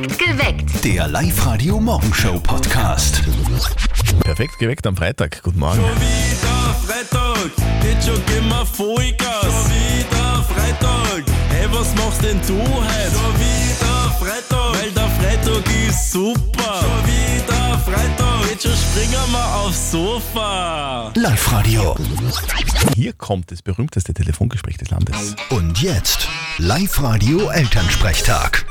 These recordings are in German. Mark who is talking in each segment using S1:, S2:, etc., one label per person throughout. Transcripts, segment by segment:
S1: Perfekt geweckt.
S2: Der Live-Radio Morgenshow Podcast.
S3: Perfekt geweckt am Freitag. Guten Morgen.
S4: wieder Freitag, jetzt schon gehen wir Vollgas. Schon wieder Freitag, hey, was machst denn du heute? Schon wieder Freitag, weil der Freitag ist super. Schon wieder Freitag, jetzt schon springen wir aufs Sofa.
S2: Live-Radio.
S3: Hier kommt das berühmteste Telefongespräch des Landes.
S2: Und jetzt Live-Radio Elternsprechtag.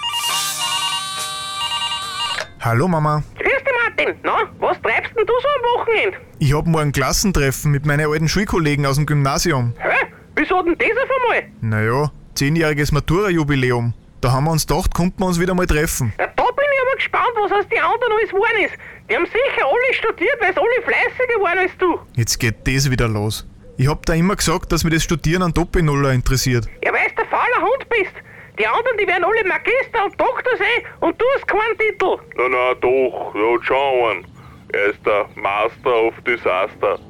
S5: Hallo Mama,
S6: Grüß dich, Martin. Na, was treibst denn du so am Wochenende?
S5: ich hab morgen Klassentreffen mit meinen alten Schulkollegen aus dem Gymnasium.
S6: Hä? Wieso denn das auf einmal?
S5: Naja, zehnjähriges Matura-Jubiläum. Da haben wir uns gedacht, konnten wir uns wieder mal treffen.
S6: Ja, da bin ich aber gespannt, was aus den anderen alles geworden ist. Die haben sicher alle studiert, weil sie alle fleißiger waren als du.
S5: Jetzt geht das wieder los. Ich hab da immer gesagt, dass mich das Studieren an Doppelnuller interessiert.
S6: Ja, weil du der fauler Hund bist. Die anderen, die werden alle Magister und Doktor sein und du hast keinen Titel.
S7: Na, na, doch, er hat schon einen. Er ist der Master of Disaster.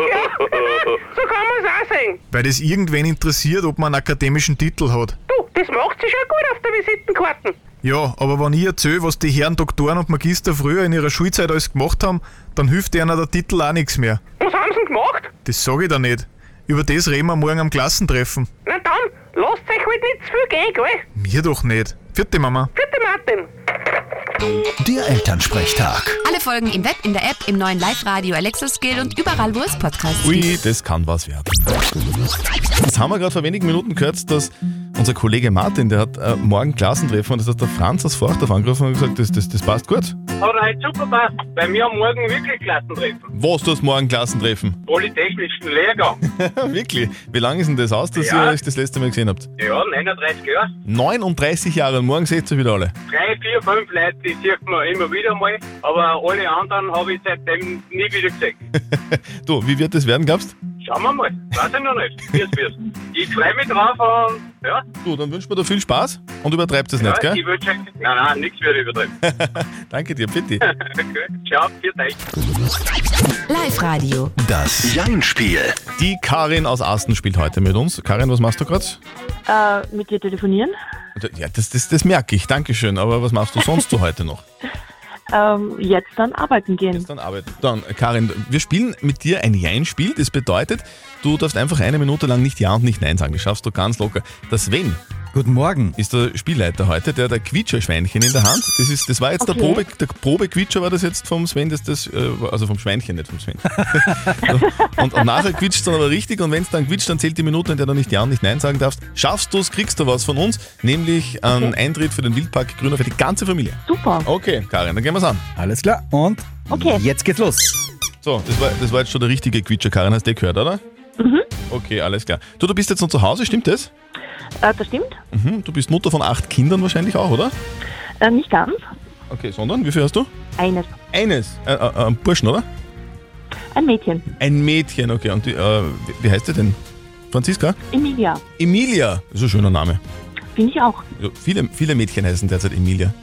S6: Ja, so kann man es auch sagen.
S5: Weil das irgendwen interessiert, ob man einen akademischen Titel hat.
S6: Du, das macht sich schon gut auf der Visitenkarten.
S5: Ja, aber wenn ich erzähle, was die Herren Doktoren und Magister früher in ihrer Schulzeit alles gemacht haben, dann hilft ihnen der Titel auch nichts mehr.
S6: Was haben sie denn gemacht?
S5: Das sag ich da nicht. Über das reden wir morgen am Klassentreffen.
S6: Na lasst euch halt nicht zu viel gehen, gell?
S5: Mir doch nicht. Vierte Mama.
S6: Vierte Martin.
S2: Der Elternsprechtag.
S1: Alle Folgen im Web, in der App, im neuen Live-Radio Alexa Skill und überall, wo es Podcasts gibt.
S3: Ui, das kann was werden. Jetzt haben wir gerade vor wenigen Minuten gehört, dass unser Kollege Martin, der hat äh, morgen Klassentreffen und das hat der Franz aus Forchdorf angerufen und gesagt, das, das, das passt gut.
S8: Hat heute super passt, weil wir haben morgen wirklich Klassentreffen.
S3: Was, du hast morgen Klassentreffen?
S8: Polytechnischen Lehrgang.
S3: Wirklich? Wie lange ist denn das aus, dass
S8: Ja.
S3: ihr euch das letzte Mal gesehen habt?
S8: Ja, 39 Jahre.
S3: 39 Jahre und morgen seht ihr wieder alle.
S8: Drei, vier, fünf Leute, die sieht man immer wieder mal, aber alle anderen habe ich seitdem nie wieder gesehen.
S3: Du, wie wird das werden, glaubst
S8: Schauen wir mal, weiß ich noch nicht, wie es wird. Ich freue mich drauf und ja,
S3: du? Dann wünschen wir dir viel Spaß und übertreibt es
S8: ja
S3: nicht, gell?
S8: ich würde schon, nein, nein, nichts wird übertrieben.
S3: Danke dir, bitte.
S8: Gut, Ciao, viert euch.
S1: Live-Radio.
S2: Das Jein-Spiel.
S3: Die Karin aus Asten spielt heute mit uns. Karin, was machst du gerade?
S9: Äh, mit dir telefonieren.
S3: Ja, das, das, das merke ich, Dankeschön. Aber was machst du sonst so heute noch?
S9: Ähm, jetzt dann arbeiten gehen.
S3: Dann arbeiten. Dann, Karin, wir spielen mit dir ein Jein-Spiel. Das bedeutet, du darfst einfach eine Minute lang nicht Ja und nicht Nein sagen. Das schaffst du ganz locker. Der Sven
S10: Guten Morgen.
S3: ist der Spielleiter heute, der hat ein Quietscherschweinchen in der Hand. Das, ist, das war jetzt der
S9: Okay.
S3: Probe, der Probequietscher war das jetzt vom Sven, das, das, äh, also vom Schweinchen, nicht vom Sven. und, und nachher quietscht es dann aber richtig und wenn es dann quietscht, dann zählt die Minute, in der du nicht Ja und nicht Nein sagen darfst. Schaffst du es, kriegst du was von uns, nämlich einen Eintritt für den Wildpark Grüner für die ganze Familie.
S9: Super.
S3: Okay, Karin, dann gehen wir's an.
S10: Alles klar. Und
S9: Okay.
S10: jetzt geht's los.
S3: So, das war, das war jetzt schon der richtige Quietscher, Karin, hast du gehört, oder? Mhm. Okay, alles klar. Du, du bist jetzt noch zu Hause, stimmt das?
S9: Äh, das stimmt.
S3: Mhm. Du bist Mutter von acht Kindern wahrscheinlich auch, oder?
S9: Äh, nicht ganz.
S3: Okay, sondern, wie viel hast du?
S9: Eines.
S3: Eines. Äh, äh, ein Burschen, oder?
S9: Ein Mädchen.
S3: Ein Mädchen, okay. Und die, äh, wie, wie heißt sie denn? Franziska?
S9: Emilia.
S3: Emilia. Das ist ein schöner Name.
S9: Finde ich auch.
S3: Ja, viele, viele Mädchen heißen derzeit Emilia.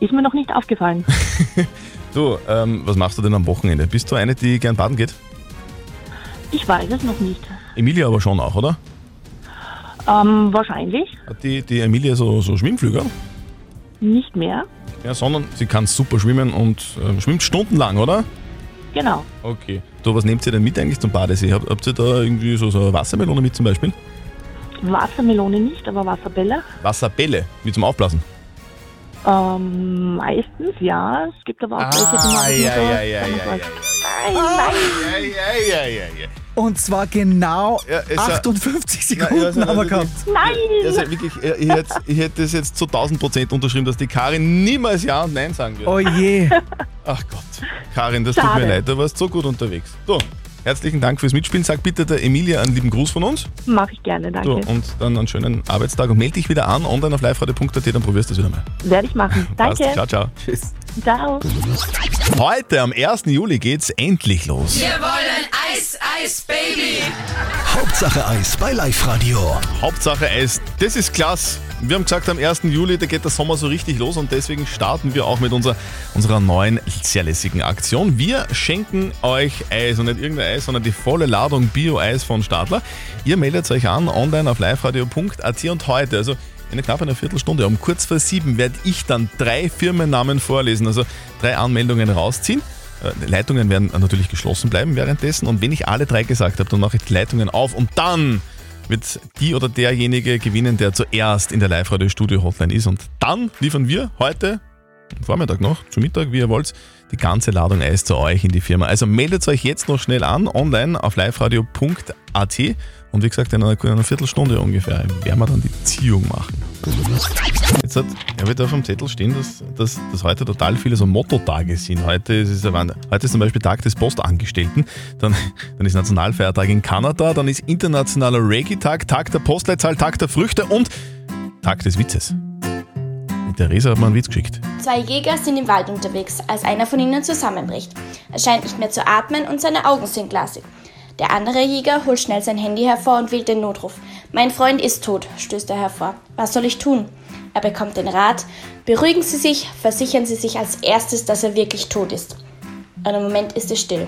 S9: Ist mir noch nicht aufgefallen.
S3: Du, ähm, was machst du denn am Wochenende? Bist du eine, die gern baden geht?
S9: Ich weiß es noch nicht.
S3: Emilia aber schon auch, oder?
S9: Ähm, wahrscheinlich.
S3: Hat die, die Emilia so, so Schwimmflügel?
S9: Nicht mehr.
S3: Ja, sondern sie kann super schwimmen und äh, schwimmt stundenlang, oder?
S9: Genau.
S3: Okay. Du, was nehmt ihr denn mit eigentlich zum Badesee? Habt, habt ihr da irgendwie so, so eine Wassermelone mit zum Beispiel?
S9: Wassermelone nicht, aber Wasserbälle.
S3: Wasserbälle, wie zum Aufblasen.
S9: Ähm, meistens, ja. Es gibt aber auch welche, die
S3: Ah,
S9: machen
S3: ja, ja, ja, ja,
S9: mal-
S3: ja,
S9: Nein, nein.
S3: Ja, ja, ja, ja, ja.
S10: Und zwar genau
S3: Ja, es war-
S10: 58
S3: Na,
S10: Sekunden
S3: also,
S10: haben wir
S3: also
S10: gehabt.
S9: Nein!
S3: Also wirklich, ich hätte, ich hätte das jetzt zu 1000 Prozent unterschrieben, dass die Karin niemals Ja und Nein sagen wird.
S10: Oh je.
S3: Ach Gott. Karin, das tut
S9: Schade.
S3: mir leid, du warst so gut unterwegs. So, herzlichen Dank fürs Mitspielen. Sag bitte der Emilia einen lieben Gruß von uns.
S9: Mache ich gerne,
S3: So,
S9: danke.
S3: und dann einen schönen Arbeitstag und melde dich wieder an online auf liveradio.at, dann probierst du es wieder mal.
S9: Werde ich machen.
S3: Passt.
S9: Danke.
S3: Ciao, ciao.
S10: Tschüss.
S9: Ciao.
S3: Heute, am 1. Juli, geht's endlich los.
S1: Wir wollen Eis, Eis, Baby.
S2: Hauptsache Eis bei Live-Radio.
S3: Hauptsache Eis, das ist klasse. Wir haben gesagt, am 1. Juli, da geht der Sommer so richtig los und deswegen starten wir auch mit unserer, unserer neuen, sehr lässigen Aktion. Wir schenken euch Eis und nicht irgendein Eis, sondern die volle Ladung Bio-Eis von Stadler. Ihr meldet euch an online auf liveradio.at und heute, also in knapp einer Viertelstunde, um kurz vor sieben, werde ich dann drei Firmennamen vorlesen, also drei Anmeldungen rausziehen. Äh, Leitungen werden natürlich geschlossen bleiben währenddessen und wenn ich alle drei gesagt habe, dann mache ich die Leitungen auf und dann wird die oder derjenige gewinnen, der zuerst in der Live-Radio-Studio-Hotline ist. Und dann liefern wir heute, Vormittag noch, zu Mittag, wie ihr wollt, die ganze Ladung Eis zu euch in die Firma. Also meldet euch jetzt noch schnell an, online auf liveradio.at und wie gesagt, in einer, in einer Viertelstunde ungefähr werden wir dann die Ziehung machen. Jetzt hat, ja, wird auf dem Zettel stehen, dass, dass, dass heute total viele so Motto-Tage sind. Heute ist, es, heute ist zum Beispiel Tag des Postangestellten, dann, dann ist Nationalfeiertag in Kanada, dann ist internationaler Reggae-Tag, Tag der Postleitzahl, Tag der Früchte und Tag des Witzes. Die Theresa hat mir einen Witz geschickt.
S11: Zwei Jäger sind im Wald unterwegs, als einer von ihnen zusammenbricht. Er scheint nicht mehr zu atmen und seine Augen sind glasig. Der andere Jäger holt schnell sein Handy hervor und wählt den Notruf. Mein Freund ist tot, stößt er hervor. Was soll ich tun? Er bekommt den Rat. Beruhigen Sie sich, versichern Sie sich als erstes, dass er wirklich tot ist. Einen Moment ist es still.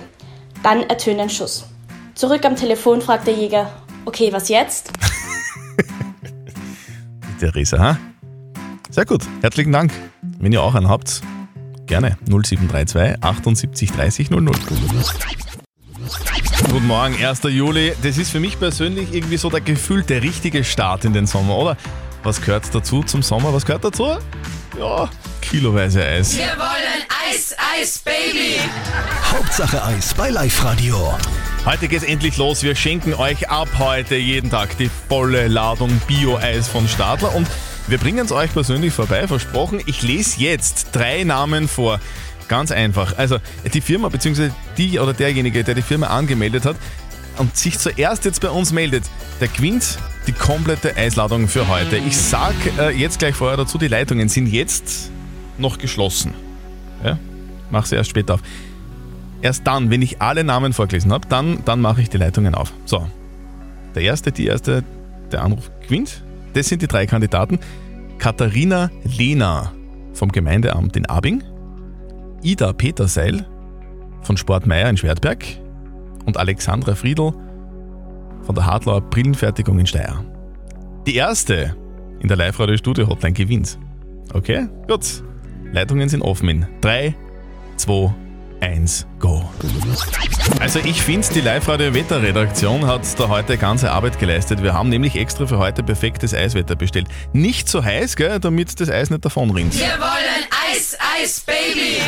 S11: Dann ertönt ein Schuss. Zurück am Telefon fragt der Jäger, okay, was jetzt?
S3: Theresa, ha? Sehr gut, herzlichen Dank. Wenn ihr auch einen habt, gerne 0732 78 30 00. Guten Morgen, 1. Juli. Das ist für mich persönlich irgendwie so der gefühlte richtige Start in den Sommer, oder? Was gehört dazu zum Sommer? Was gehört dazu? Ja, kiloweise Eis.
S1: Wir wollen Eis, Eis, Baby.
S2: Hauptsache Eis bei Live Radio.
S3: Heute geht's endlich los. Wir schenken euch ab heute jeden Tag die volle Ladung Bio-Eis von Stadler und wir bringen es euch persönlich vorbei, versprochen. Ich lese jetzt drei Namen vor. Ganz einfach. Also die Firma bzw. die oder derjenige, der die Firma angemeldet hat und sich zuerst jetzt bei uns meldet, der gewinnt die komplette Eisladung für heute. Ich sag äh, jetzt gleich vorher dazu, die Leitungen sind jetzt noch geschlossen. Ja? Mach sie erst später auf. Erst dann, wenn ich alle Namen vorgelesen habe, dann, dann mache ich die Leitungen auf. So, der erste, die erste, der Anruf gewinnt. Das sind die drei Kandidaten. Katharina Lehner vom Gemeindeamt in Abing, Ida Peterseil von Sport Meier in Schwertberg und Alexandra Friedl von der Hartlauer Brillenfertigung in Steyr. Die erste in der Live-Radio-Studio-Hotline gewinnt. Okay, gut. Leitungen sind offen in 3, 2, 1, go. Also ich finde, die Live-Radio-Wetter-Redaktion hat da heute ganze Arbeit geleistet. Wir haben nämlich extra für heute perfektes Eiswetter bestellt. Nicht so heiß, gell, damit das Eis nicht davonrinnt.
S1: Wir wollen Eis, Eis, Baby.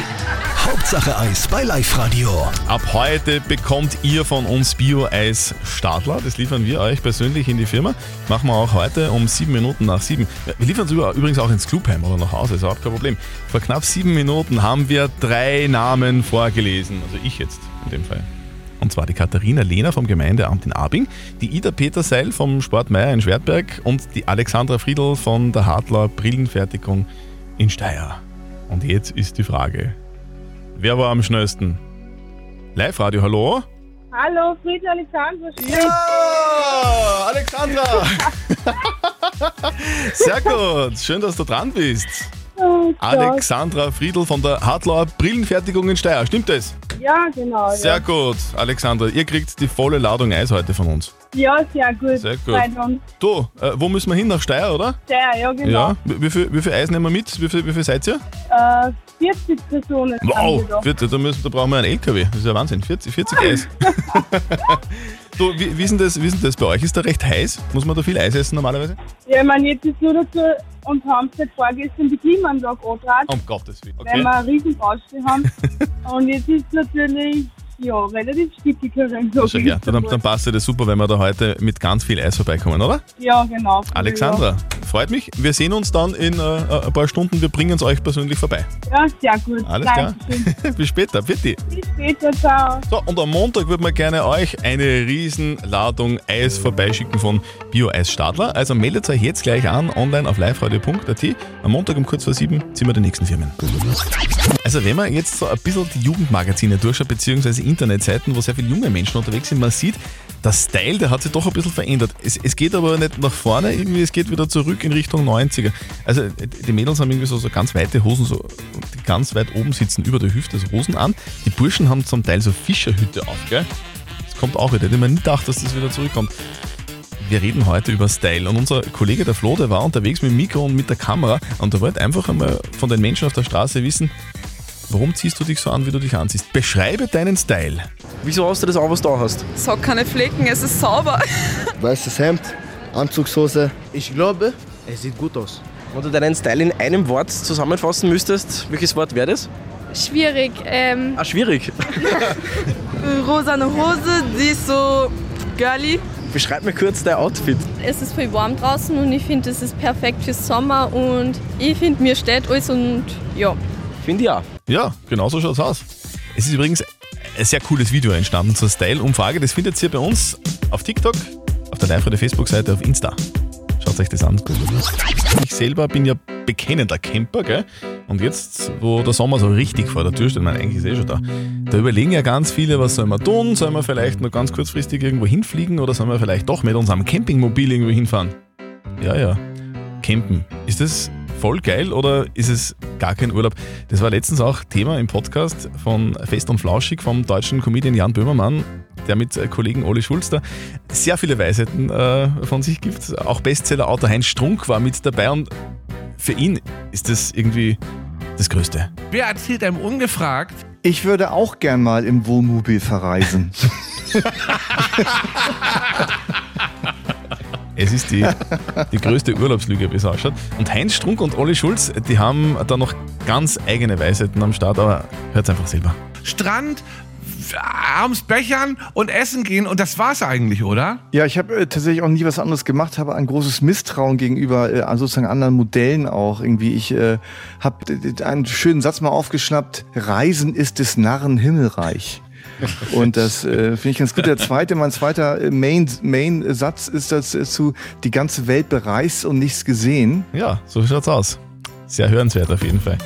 S2: Hauptsache Eis bei Live Radio.
S3: Ab heute bekommt ihr von uns Bio-Eis Stadler. Das liefern wir euch persönlich in die Firma. Machen wir auch heute um sieben Minuten nach sieben. Wir liefern es übrigens auch ins Clubheim oder nach Hause, ist auch kein Problem. Vor knapp sieben Minuten haben wir drei Namen vorgelesen. Also ich jetzt in dem Fall. Und zwar die Katharina Lehner vom Gemeindeamt in Abing, die Ida Peterseil vom Sport Meier in Schwertberg und die Alexandra Friedl von der Hartler Brillenfertigung in Steyr. Und jetzt ist die Frage, wer war am schnellsten? Live-Radio, hallo?
S12: Hallo, Friedel Alexander.
S3: Ja, Alexandra! Sehr gut, schön, dass du dran bist.
S12: Oh.
S3: Alexandra Friedl von der Hartlauer Brillenfertigung in Steyr, stimmt das?
S12: Ja, genau.
S3: Sehr
S12: ja.
S3: gut, Alexandra, ihr kriegt die volle Ladung Eis heute von uns.
S12: Ja, sehr gut.
S3: Sehr gut.
S12: Freut uns.
S3: Du, äh, wo müssen wir hin? Nach Steyr, oder?
S12: Sehr, ja, genau.
S3: Ja. Wie, wie, viel, wie viel Eis nehmen wir mit? Wie viel, wie viel seid ihr?
S12: Äh, 40 Personen.
S3: Wow,
S12: haben wir da.
S3: 40, da, müssen, da brauchen wir einen LKW. Das ist ja Wahnsinn. 40, 40 Eis. du, wie, wie, ist das, wie ist denn das bei euch? Ist da recht heiß? Muss man da viel Eis essen normalerweise?
S12: Ja, ich meine, jetzt ist nur dazu, und haben seit vorgestern die Klimaanlage angetragen,
S3: Um Gottes Willen.
S12: weil
S3: Okay.
S12: wir eine riesen Baustelle haben. und jetzt ist natürlich, ja, relativ stickig herein.
S3: Schon, ja. Dann, dann passt das super, wenn wir da heute mit ganz viel Eis vorbeikommen, oder?
S12: Ja, genau.
S3: Alexandra, freut mich. Wir sehen uns dann in äh, ein paar Stunden. Wir bringen es euch persönlich vorbei.
S12: Ja, sehr gut.
S3: Alles klar.
S12: Dankeschön.
S3: Bis später. Bitte.
S12: Bis später, ciao.
S3: So, und am Montag würden wir gerne euch eine riesen Ladung Eis vorbeischicken von Bio-Eis Stadler. Also meldet euch jetzt gleich an, online auf liveradio.at. Am Montag um kurz vor sieben ziehen wir die nächsten Firmen. Also wenn man jetzt so ein bisschen die Jugendmagazine durchschaut, beziehungsweise Internetseiten, wo sehr viele junge Menschen unterwegs sind, man sieht, der Style, der hat sich doch ein bisschen verändert. Es, es geht aber nicht nach vorne, irgendwie, es geht wieder zurück in Richtung 90er. Also die Mädels haben irgendwie so, so ganz weite Hosen, so, die ganz weit oben sitzen, über der Hüfte, so Hosen an. Die Burschen haben zum Teil so Fischerhüte auf, gell? Das kommt auch wieder. Ich hätte mir nie gedacht, dass das wieder zurückkommt. Wir reden heute über Style und unser Kollege der Flo, der war unterwegs mit dem Mikro und mit der Kamera und der wollte einfach einmal von den Menschen auf der Straße wissen, warum ziehst du dich so an, wie du dich anziehst? Beschreibe deinen Style.
S13: Wieso hast du das an, was du da hast?
S14: Es hat keine Flecken, es ist sauber.
S15: Weißes Hemd, Anzugshose. Ich glaube, es sieht gut aus.
S13: Wenn du deinen Style in einem Wort zusammenfassen müsstest, welches Wort wäre das?
S16: Schwierig. Ähm,
S13: Ah, schwierig.
S14: Rosane Hose, die ist so girly.
S13: Beschreib mir kurz dein Outfit.
S16: es ist voll warm draußen und ich finde, es ist perfekt für Sommer und ich finde, mir steht alles und ja.
S13: Finde ich auch.
S3: Ja, genau so schaut's aus. Es ist übrigens ein sehr cooles Video entstanden zur Style-Umfrage. Das findet ihr bei uns auf TikTok, auf der live Facebook-Seite, auf Insta. Schaut euch das an. Ich selber bin ja bekennender Camper, gell? Und jetzt, wo der Sommer so richtig vor der Tür steht, meine, eigentlich ist eh schon da, da überlegen ja ganz viele, was soll man tun? Soll man vielleicht nur ganz kurzfristig irgendwo hinfliegen oder soll man vielleicht doch mit unserem Campingmobil irgendwo hinfahren? Ja, ja. Campen. Ist das voll geil oder ist es gar kein Urlaub? Das war letztens auch Thema im Podcast von Fest und Flauschig vom deutschen Comedian Jan Böhmermann, der mit Kollegen Oli Schulz da sehr viele Weisheiten äh, von sich gibt. Auch Bestseller-Autor Heinz Strunk war mit dabei und für ihn ist das irgendwie das Größte.
S17: Wer erzählt einem ungefragt?
S18: Ich würde auch gern mal im Wohnmobil verreisen.
S3: Es ist die, die größte Urlaubslüge, wie es ausschaut. Und Heinz Strunk und Olli Schulz, die haben da noch ganz eigene Weisheiten am Start, aber hört einfach selber.
S17: Strand, abends Bechern und essen gehen und das war's eigentlich, oder?
S18: Ja, ich habe äh, tatsächlich auch nie was anderes gemacht, habe ein großes Misstrauen gegenüber äh, an sozusagen anderen Modellen auch. Irgendwie, ich äh, habe einen schönen Satz mal aufgeschnappt: Reisen ist des Narren Himmelreich. Und das äh, finde ich ganz gut. Der zweite, mein zweiter äh, Main, ist dazu: Die ganze Welt bereist und nichts gesehen.
S3: Ja, so schaut's aus. Sehr hörenswert auf jeden Fall.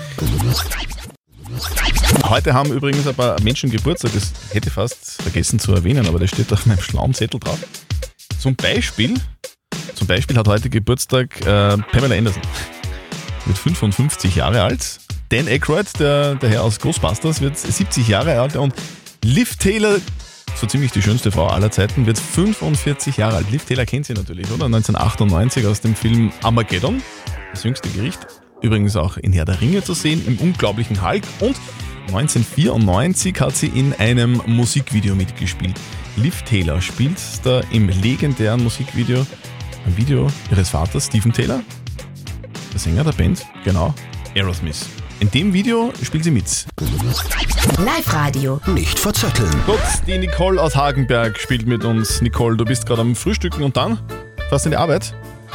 S3: Heute haben übrigens ein paar Menschen Geburtstag, das hätte ich fast vergessen zu erwähnen, aber das steht auf meinem schlauen Zettel drauf. Zum Beispiel, zum Beispiel hat heute Geburtstag äh, Pamela Anderson. Wird 55 Jahre alt. Dan Aykroyd, der, der Herr aus Ghostbusters, wird 70 Jahre alt und Liv Taylor, so ziemlich die schönste Frau aller Zeiten, wird 45 Jahre alt. Liv Taylor kennt sie natürlich, oder? 1998 aus dem Film Armageddon, das jüngste Gericht. Übrigens auch in Herr der Ringe zu sehen, im unglaublichen Hulk. Und 1994 hat sie in einem Musikvideo mitgespielt. Liv Taylor spielt da im legendären Musikvideo, ein Video ihres Vaters, Stephen Taylor, der Sänger der Band, genau, Aerosmith. In dem Video spielt sie mit.
S1: Live-Radio.
S2: Nicht verzetteln.
S3: Gut, die Nicole aus Hagenberg spielt mit uns. Nicole, du bist gerade am Frühstücken und dann? Fährst du in die Arbeit?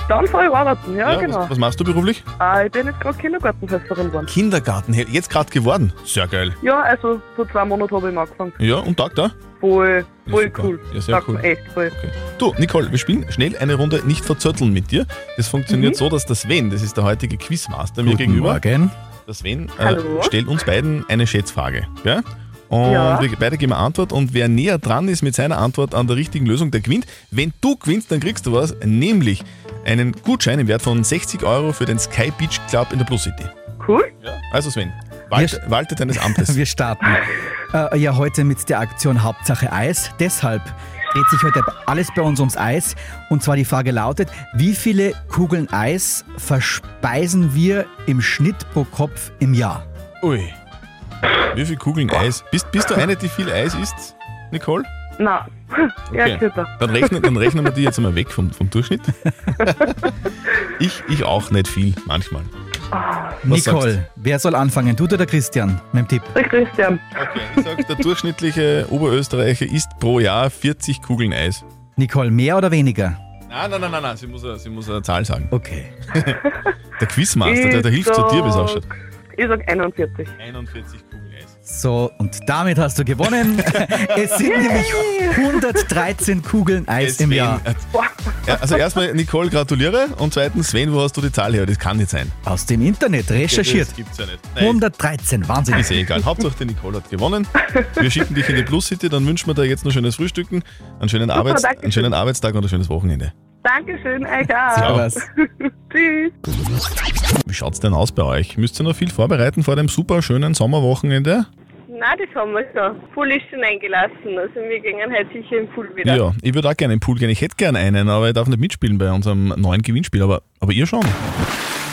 S6: Dann fahre ich arbeiten, ja,
S3: Ja,
S6: genau.
S3: Was, was machst du beruflich?
S6: Ah, ich bin jetzt gerade Kindergartenhelferin geworden.
S3: Kindergarten, jetzt gerade geworden. Sehr geil.
S6: Ja, also vor zwei Monaten habe ich ihn angefangen.
S3: Ja, und Tag da?
S6: Voll, voll
S3: super.
S6: cool.
S3: Ja, sehr
S6: Sagt
S3: cool.
S6: mir Echt voll.
S3: Du, Nicole, wir spielen schnell eine Runde nicht verzötteln mit dir. Das funktioniert
S6: Mhm.
S3: so, dass der Sven, das ist der heutige Quizmaster mir
S10: Guten
S3: gegenüber.
S10: Morgen.
S3: Der Sven äh, stellt uns beiden eine Schätzfrage. Ja? Und
S6: Ja.
S3: wir beide geben eine Antwort und wer näher dran ist mit seiner Antwort an der richtigen Lösung, der gewinnt. Wenn du gewinnst, dann kriegst du was, nämlich einen Gutschein im Wert von 60 Euro für den Sky Beach Club in der Plus City.
S6: Cool.
S3: Also Sven, walte, walte deines Amtes.
S10: Wir starten. Äh, ja, heute mit der Aktion Hauptsache Eis. Deshalb dreht sich heute alles bei uns ums Eis. Und zwar die Frage lautet, wie viele Kugeln Eis verspeisen wir im Schnitt pro Kopf im Jahr?
S3: Ui. Wie viele Kugeln Eis? Bist, bist du eine, die viel Eis isst, Nicole?
S6: Nein. Ja,
S3: Okay.
S6: super.
S3: Dann rechnen, dann rechnen wir die jetzt einmal weg vom, vom Durchschnitt. ich, ich auch nicht viel, manchmal. Sagst
S10: Nicole, wer soll anfangen? Du oder der Christian? Mit dem Tipp.
S6: Der Christian.
S3: Okay, ich sag, der durchschnittliche Oberösterreicher isst pro Jahr 40 Kugeln Eis.
S10: Nicole, mehr oder weniger?
S3: Nein, nein, nein, nein, nein. Sie, muss, eine- sie muss eine Zahl sagen.
S10: Okay.
S3: Der Quizmaster, der, der hilft zu dir, wie es ausschaut.
S6: Ich sag 41.
S3: 41 Kugeln.
S10: So, und damit hast du gewonnen. es sind nämlich 113 Kugeln Eis im
S3: Sven,
S10: Jahr.
S3: äh, Ja, also erstmal, Nicole, gratuliere. Und zweitens, Sven, wo hast du die Zahl her? Das kann nicht sein.
S10: Aus dem Internet, recherchiert.
S3: Das gibt's ja nicht. Nein.
S10: 113, Wahnsinn.
S3: Ist eh egal. Hauptsache, die Nicole hat gewonnen. Wir schicken dich in die Plus City, dann wünschen wir dir jetzt noch schönes Frühstücken, einen schönen,
S6: Super,
S3: Arbeits-, einen schönen
S6: schön.
S3: Arbeitstag und ein schönes Wochenende.
S6: Dankeschön, euch auch.
S3: Servus.
S6: Tschüss.
S3: Wie schaut's denn aus bei euch? Müsst ihr noch viel vorbereiten vor dem super schönen Sommerwochenende?
S12: Nein, das haben wir schon. Pool ist schon eingelassen. Also wir gehen heute sicher im Pool wieder.
S3: Ja, ich würde auch gerne einen Pool gehen. Ich hätte gerne einen, aber ich darf nicht mitspielen bei unserem neuen Gewinnspiel. Aber, aber ihr schon.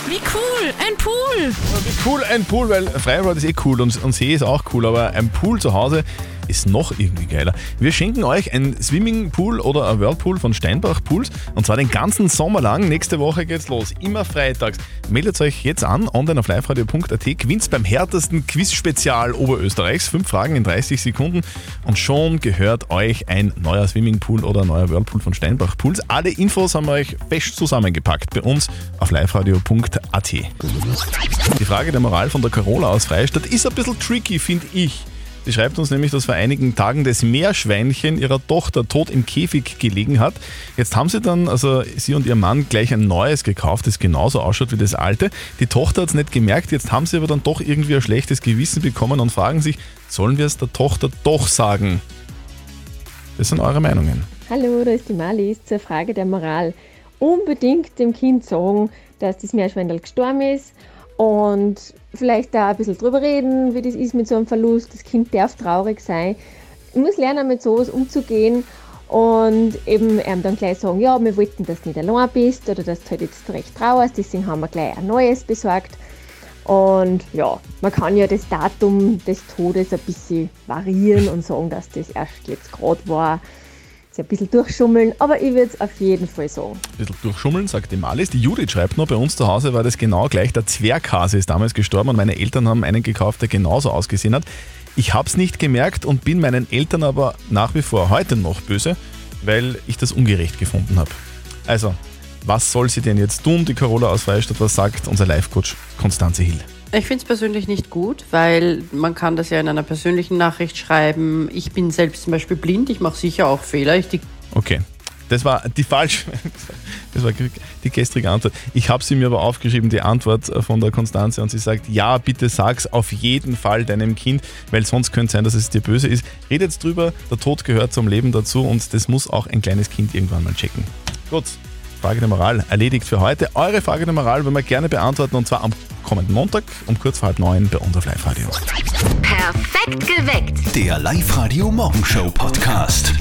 S19: Wie cool, ein Pool.
S3: Wie cool ein Pool, weil Freibad ist eh cool und, und See ist auch cool, aber ein Pool zu Hause ist noch irgendwie geiler. Wir schenken euch ein Swimmingpool oder ein Whirlpool von Steinbach Pools und zwar den ganzen Sommer lang. Nächste Woche geht's los, immer freitags. Meldet euch jetzt an, online auf liveradio.at, gewinnt beim härtesten Quiz-Spezial Oberösterreichs. Fünf Fragen in 30 Sekunden und schon gehört euch ein neuer Swimmingpool oder ein neuer Whirlpool von Steinbach Pools. Alle Infos haben wir euch fest zusammengepackt bei uns auf liveradio.at. Die Frage der Moral von der Carola aus Freistadt ist ein bisschen tricky, finde ich. Sie schreibt uns nämlich, dass vor einigen Tagen das Meerschweinchen ihrer Tochter tot im Käfig gelegen hat. Jetzt haben sie dann, also sie und ihr Mann, gleich ein neues gekauft, das genauso ausschaut wie das alte. Die Tochter hat es nicht gemerkt, jetzt haben sie aber dann doch irgendwie ein schlechtes Gewissen bekommen und fragen sich, sollen wir es der Tochter doch sagen? Das sind eure Meinungen.
S20: Hallo, da ist die Malis zur Frage der Moral. Unbedingt dem Kind sagen, dass das Meerschweinel gestorben ist und vielleicht da ein bisschen drüber reden, wie das ist mit so einem Verlust. Das Kind darf traurig sein. Ich muss lernen, mit sowas umzugehen und eben ihm dann gleich sagen, ja, wir wollten, dass du nicht allein bist oder dass du halt jetzt recht trauerst, deswegen haben wir gleich ein neues besorgt. Und ja, man kann ja das Datum des Todes ein bisschen variieren und sagen, dass das erst jetzt gerade war. Ein bisschen durchschummeln, aber ich würde es auf jeden Fall sagen.
S3: Ein bisschen durchschummeln, sagt die Malis. Die Judith schreibt noch, bei uns zu Hause war das genau gleich. Der Zwerghase ist damals gestorben und meine Eltern haben einen gekauft, der genauso ausgesehen hat. Ich habe es nicht gemerkt und bin meinen Eltern aber nach wie vor heute noch böse, weil ich das ungerecht gefunden habe. Also, was soll sie denn jetzt tun? Die Carola aus Freistadt, was sagt unser Live-Coach Konstanze Hill?
S21: Ich finde es persönlich nicht gut, weil man kann das ja in einer persönlichen Nachricht schreiben. Ich bin selbst zum Beispiel blind, ich mache sicher auch Fehler.
S3: Okay. Das war die falsche, das war die gestrige Antwort. Ich habe sie mir aber aufgeschrieben, die Antwort von der Konstanze, und sie sagt, ja, bitte sag's auf jeden Fall deinem Kind, weil sonst könnte es sein, dass es dir böse ist. Redet drüber, der Tod gehört zum Leben dazu und das muss auch ein kleines Kind irgendwann mal checken. Gut, Frage der Moral erledigt für heute. Eure Frage der Moral wollen wir gerne beantworten und zwar am kommenden Montag um kurz vor halb neun bei uns auf Live-Radio.
S1: Perfekt geweckt.
S2: Der Live-Radio Morgenshow Podcast.